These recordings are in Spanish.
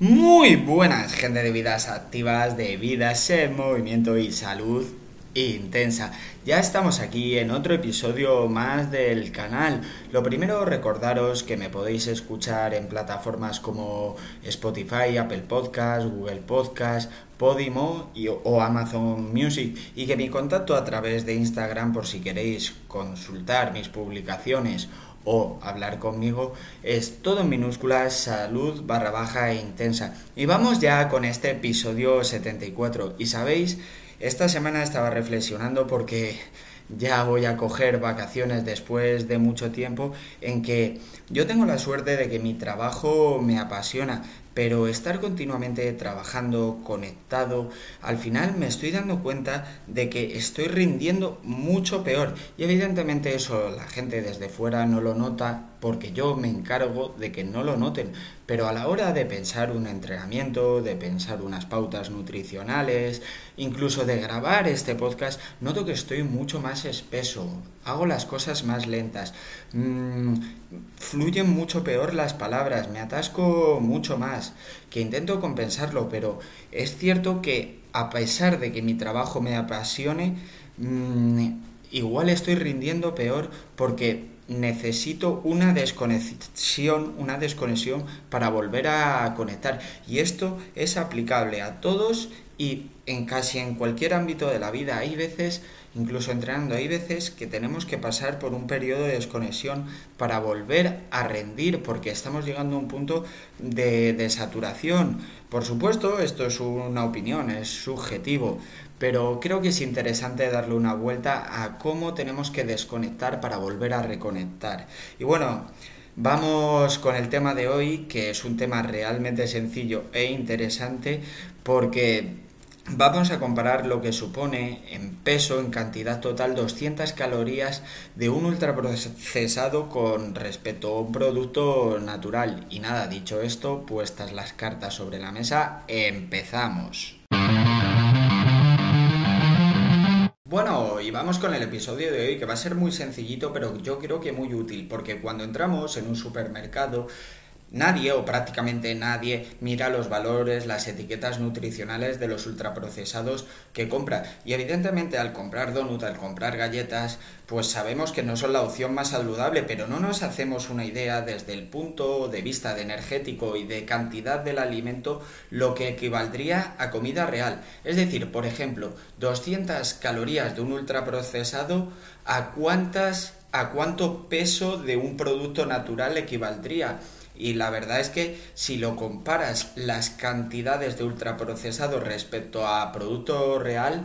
Muy buenas, gente de vidas activas, de vidas en movimiento y salud intensa. Ya estamos aquí en otro episodio más del canal. Lo primero, recordaros que me podéis escuchar en plataformas como Spotify, Apple Podcast, Google Podcast, Podimo y, o Amazon Music y que mi contacto a través de Instagram por si queréis consultar mis publicaciones o hablar conmigo es todo en minúsculas salud barra baja e intensa. Y vamos ya con este episodio 74. Y sabéis, esta semana estaba reflexionando porque ya voy a coger vacaciones después de mucho tiempo en que yo tengo la suerte de que mi trabajo me apasiona, pero estar continuamente trabajando, conectado, al final me estoy dando cuenta de que estoy rindiendo mucho peor. Y evidentemente eso la gente desde fuera no lo nota porque yo me encargo de que no lo noten. Pero a la hora de pensar un entrenamiento, de pensar unas pautas nutricionales, incluso de grabar este podcast, noto que estoy mucho más espeso, hago las cosas más lentas, mm, fluyen mucho peor las palabras, me atasco mucho más, que intento compensarlo, pero es cierto que a pesar de que mi trabajo me apasione, mm, igual estoy rindiendo peor porque necesito una desconexión, una desconexión para volver a conectar. Y esto es aplicable a todos y en casi en cualquier ámbito de la vida. Hay veces, incluso entrenando, hay veces que tenemos que pasar por un periodo de desconexión para volver a rendir, porque estamos llegando a un punto de, de saturación. Por supuesto, esto es una opinión, es subjetivo, pero creo que es interesante darle una vuelta a cómo tenemos que desconectar para volver a reconectar. Y bueno, vamos con el tema de hoy, que es un tema realmente sencillo e interesante, porque Vamos a comparar lo que supone en peso, en cantidad total, 200 calorías de un ultraprocesado con respecto a un producto natural. Y nada, dicho esto, puestas las cartas sobre la mesa, empezamos. Vamos con el episodio de hoy que va a ser muy sencillito, pero yo creo que muy útil, porque cuando entramos en un supermercado Nadie o prácticamente nadie mira los valores, las etiquetas nutricionales de los ultraprocesados que compra. Y evidentemente al comprar donut, al comprar galletas, pues sabemos que no son la opción más saludable, pero no nos hacemos una idea desde el punto de vista de energético y de cantidad del alimento lo que equivaldría a comida real. Es decir, por ejemplo, 200 calorías de un ultraprocesado, ¿a cuántas a cuánto peso de un producto natural equivaldría? Y la verdad es que si lo comparas las cantidades de ultraprocesado respecto a producto real,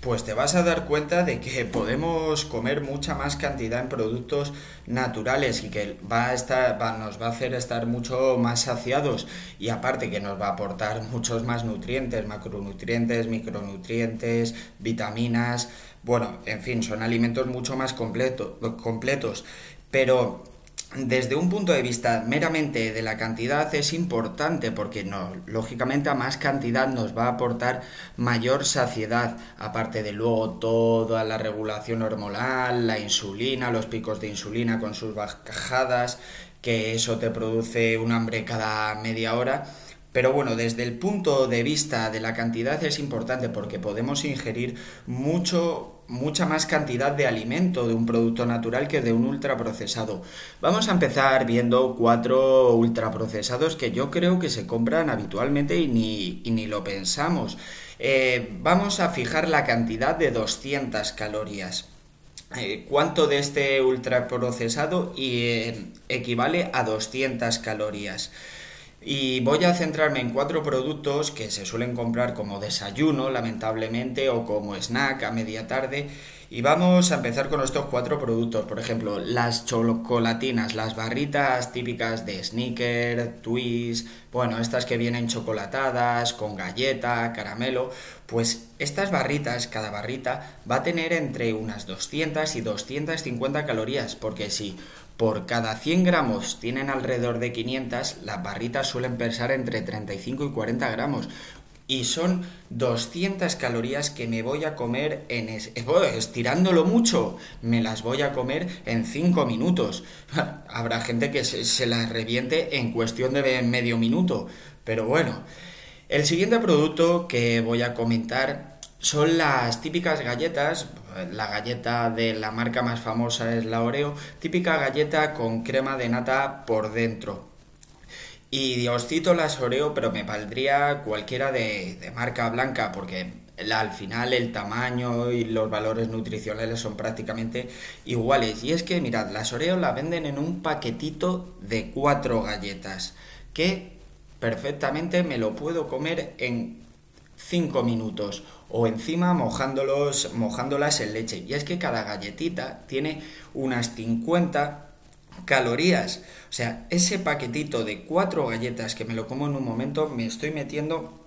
pues te vas a dar cuenta de que podemos comer mucha más cantidad en productos naturales y que va a estar, nos va a hacer estar mucho más saciados y aparte que nos va a aportar muchos más nutrientes, macronutrientes, micronutrientes, vitaminas, bueno, en fin, son alimentos mucho más completos. Pero desde un punto de vista meramente de la cantidad es importante porque no, lógicamente a más cantidad nos va a aportar mayor saciedad, aparte de luego toda la regulación hormonal, la insulina, los picos de insulina con sus bajadas, que eso te produce un hambre cada media hora. Pero bueno, desde el punto de vista de la cantidad es importante porque podemos ingerir mucho, mucha más cantidad de alimento de un producto natural que de un ultraprocesado. Vamos a empezar viendo cuatro ultraprocesados que yo creo que se compran habitualmente y ni, ni lo pensamos. Eh, vamos a fijar la cantidad de 200 calorías. Eh, ¿Cuánto de este ultraprocesado eh, equivale a 200 calorías? Y voy a centrarme en cuatro productos que se suelen comprar como desayuno, lamentablemente, o como snack a media tarde. Y vamos a empezar con estos cuatro productos. Por ejemplo, las chocolatinas, las barritas típicas de Snicker, Twist, bueno, estas que vienen chocolatadas, con galleta, caramelo. Pues estas barritas, cada barrita, va a tener entre unas 200 y 250 calorías. Porque si por cada 100 gramos tienen alrededor de 500, las barritas suelen pesar entre 35 y 40 gramos. Y son 200 calorías que me voy a comer en es, estirándolo mucho, me las voy a comer en 5 minutos. Habrá gente que se, se las reviente en cuestión de medio minuto, pero bueno. El siguiente producto que voy a comentar son las típicas galletas, la galleta de la marca más famosa es la Oreo, típica galleta con crema de nata por dentro. Y os cito las Oreo, pero me valdría cualquiera de, marca blanca, porque al final el tamaño y los valores nutricionales son prácticamente iguales. Y es que, mirad, las Oreo la venden en un paquetito de cuatro galletas, que perfectamente me lo puedo comer en cinco minutos o encima mojándolos, mojándolas en leche. Y es que cada galletita tiene unas 50 calorías. O sea, ese paquetito de cuatro galletas que me lo como en un momento, me estoy metiendo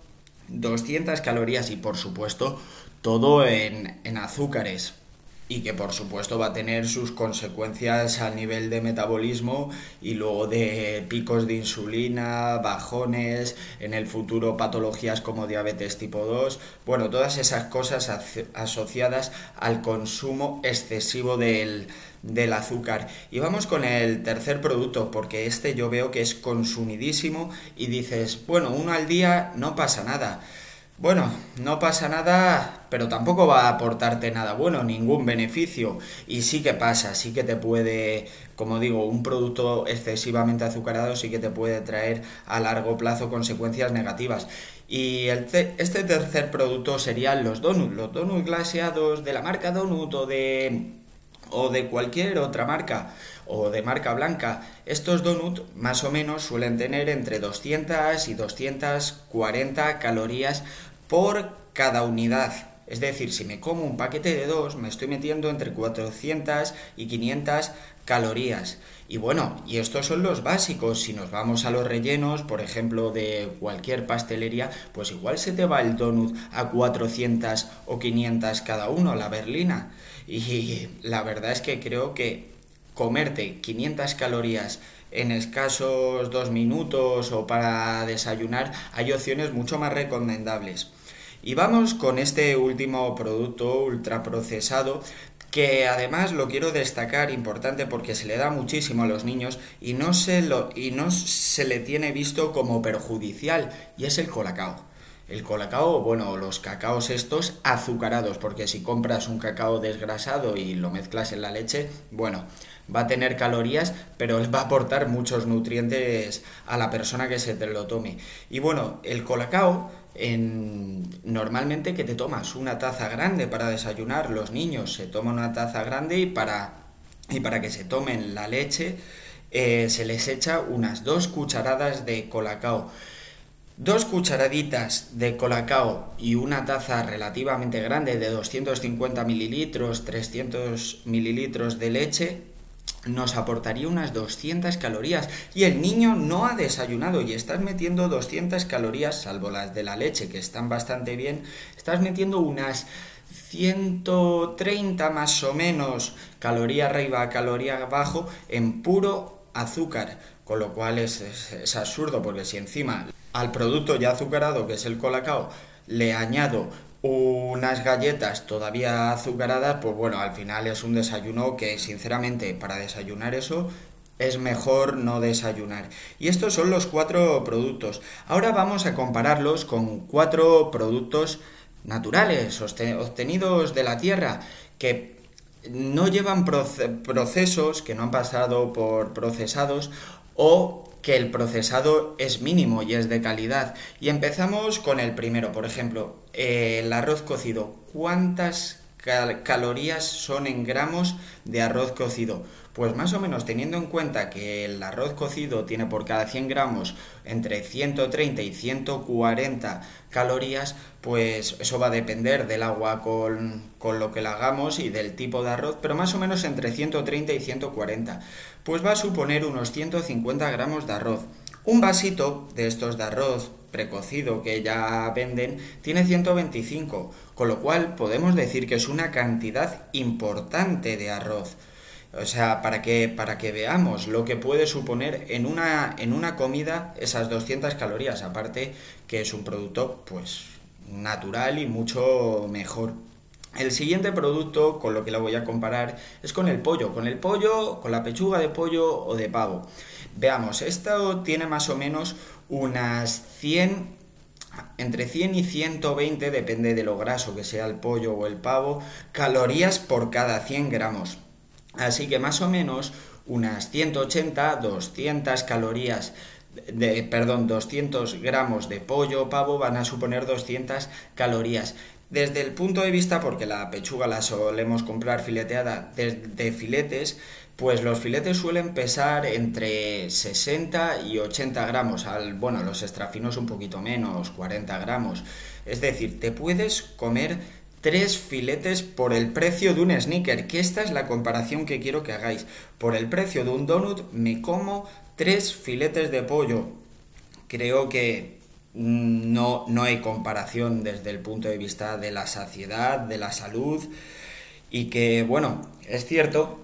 200 calorías y por supuesto todo en, en azúcares y que por supuesto va a tener sus consecuencias a nivel de metabolismo y luego de picos de insulina, bajones, en el futuro patologías como diabetes tipo 2, bueno, todas esas cosas asociadas al consumo excesivo del, del azúcar. Y vamos con el tercer producto, porque este yo veo que es consumidísimo y dices, bueno, uno al día no pasa nada. Bueno, no pasa nada, pero tampoco va a aportarte nada bueno, ningún beneficio. Y sí que pasa, sí que te puede, como digo, un producto excesivamente azucarado sí que te puede traer a largo plazo consecuencias negativas. Y este tercer producto serían los donuts, los donuts glaseados de la marca Donut o de o de cualquier otra marca o de marca blanca. Estos donuts más o menos suelen tener entre 200 y 240 calorías por cada unidad. Es decir, si me como un paquete de dos, me estoy metiendo entre 400 y 500 calorías. Y bueno, y estos son los básicos. Si nos vamos a los rellenos, por ejemplo, de cualquier pastelería, pues igual se te va el donut a 400 o 500 cada uno, la berlina. Y la verdad es que creo que comerte 500 calorías en escasos dos minutos o para desayunar, hay opciones mucho más recomendables. Y vamos con este último producto ultraprocesado que además lo quiero destacar importante porque se le da muchísimo a los niños y no se lo y no se le tiene visto como perjudicial y es el colacao. El colacao, bueno, los cacaos estos azucarados, porque si compras un cacao desgrasado y lo mezclas en la leche, bueno, va a tener calorías, pero va a aportar muchos nutrientes a la persona que se te lo tome. Y bueno, el colacao, en, normalmente que te tomas una taza grande para desayunar, los niños se toman una taza grande y para, y para que se tomen la leche eh, se les echa unas dos cucharadas de colacao. Dos cucharaditas de colacao y una taza relativamente grande de 250 mililitros, 300 mililitros de leche nos aportaría unas 200 calorías. Y el niño no ha desayunado y estás metiendo 200 calorías, salvo las de la leche que están bastante bien, estás metiendo unas 130 más o menos caloría arriba, caloría abajo en puro azúcar, con lo cual es, es absurdo porque si encima al producto ya azucarado, que es el colacao, le añado unas galletas todavía azucaradas, pues bueno, al final es un desayuno que sinceramente para desayunar eso es mejor no desayunar. Y estos son los cuatro productos. Ahora vamos a compararlos con cuatro productos naturales, obtenidos de la tierra, que no llevan procesos, que no han pasado por procesados o que el procesado es mínimo y es de calidad. Y empezamos con el primero, por ejemplo, el arroz cocido. ¿Cuántas calorías son en gramos de arroz cocido? Pues más o menos teniendo en cuenta que el arroz cocido tiene por cada 100 gramos entre 130 y 140 calorías, pues eso va a depender del agua con, con lo que la hagamos y del tipo de arroz, pero más o menos entre 130 y 140. Pues va a suponer unos 150 gramos de arroz. Un vasito de estos de arroz precocido que ya venden tiene 125, con lo cual podemos decir que es una cantidad importante de arroz. O sea, para que, para que veamos lo que puede suponer en una, en una comida esas 200 calorías. Aparte que es un producto, pues, natural y mucho mejor. El siguiente producto con lo que lo voy a comparar es con el pollo, con el pollo, con la pechuga de pollo o de pavo. Veamos, esto tiene más o menos unas 100 entre 100 y 120, depende de lo graso que sea el pollo o el pavo, calorías por cada 100 gramos. Así que más o menos unas 180, 200 calorías de, perdón, 200 gramos de pollo o pavo van a suponer 200 calorías. Desde el punto de vista, porque la pechuga la solemos comprar fileteada de filetes, pues los filetes suelen pesar entre 60 y 80 gramos. Al, bueno, los extrafinos un poquito menos, 40 gramos. Es decir, te puedes comer tres filetes por el precio de un sneaker, que esta es la comparación que quiero que hagáis. Por el precio de un donut me como tres filetes de pollo. Creo que no, no hay comparación desde el punto de vista de la saciedad, de la salud y que, bueno, es cierto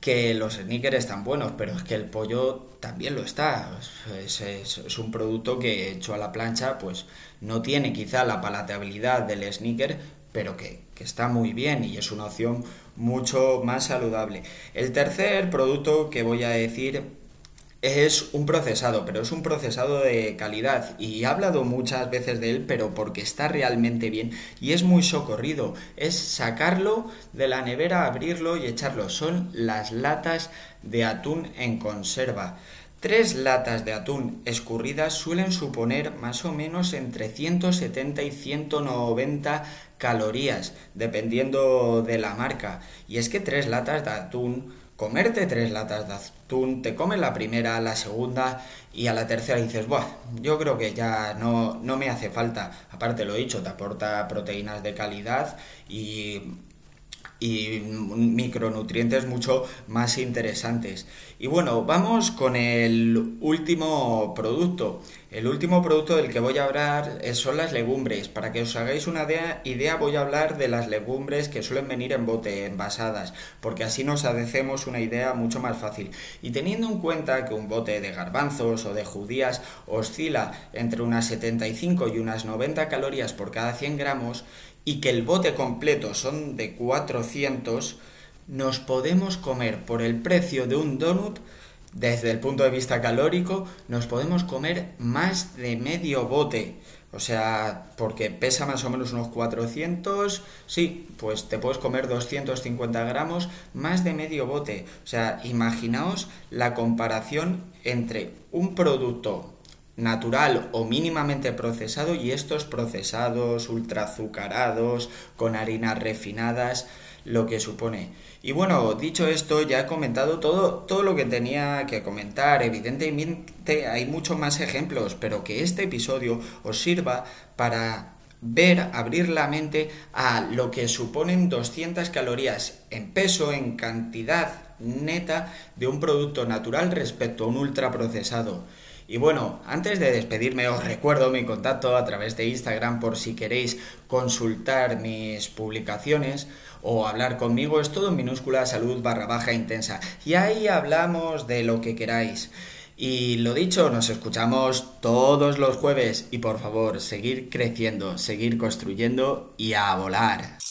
que los sneakers están buenos, pero es que el pollo también lo está. Es, es, un producto que hecho a la plancha, pues no tiene quizá la palatabilidad del sneaker, pero que, que, está muy bien y es una opción mucho más saludable. El tercer producto que voy a decir es un procesado, pero es un procesado de calidad y he hablado muchas veces de él, pero porque está realmente bien y es muy socorrido. Es sacarlo de la nevera, abrirlo y echarlo. Son las latas de atún en conserva. Tres latas de atún escurridas suelen suponer más o menos entre 170 y 190 calorías, dependiendo de la marca. Y es que tres latas de atún comerte tres latas de atún, te comes la primera, la segunda y a la tercera dices, Buah, yo creo que ya no, no me hace falta. Aparte lo he dicho, te aporta proteínas de calidad y y micronutrientes mucho más interesantes. Y bueno, vamos con el último producto. El último producto del que voy a hablar son las legumbres. Para que os hagáis una idea, voy a hablar de las legumbres que suelen venir en bote, envasadas, porque así nos hacemos una idea mucho más fácil. Y teniendo en cuenta que un bote de garbanzos o de judías oscila entre unas 75 y unas 90 calorías por cada 100 gramos, y que el bote completo son de 400, nos podemos comer por el precio de un donut, desde el punto de vista calórico, nos podemos comer más de medio bote. O sea, porque pesa más o menos unos 400, sí, pues te puedes comer 250 gramos, más de medio bote. O sea, imaginaos la comparación entre un producto natural o mínimamente procesado y estos procesados, ultrazucarados, con harinas refinadas, lo que supone. Y bueno, dicho esto, ya he comentado todo, todo lo que tenía que comentar. Evidentemente hay muchos más ejemplos, pero que este episodio os sirva para ver, abrir la mente a lo que suponen 200 calorías en peso, en cantidad neta de un producto natural respecto a un ultraprocesado. Y bueno, antes de despedirme os recuerdo mi contacto a través de Instagram por si queréis consultar mis publicaciones o hablar conmigo, es todo en minúscula salud barra baja intensa. Y ahí hablamos de lo que queráis. Y lo dicho, nos escuchamos todos los jueves y por favor, seguir creciendo, seguir construyendo y a volar.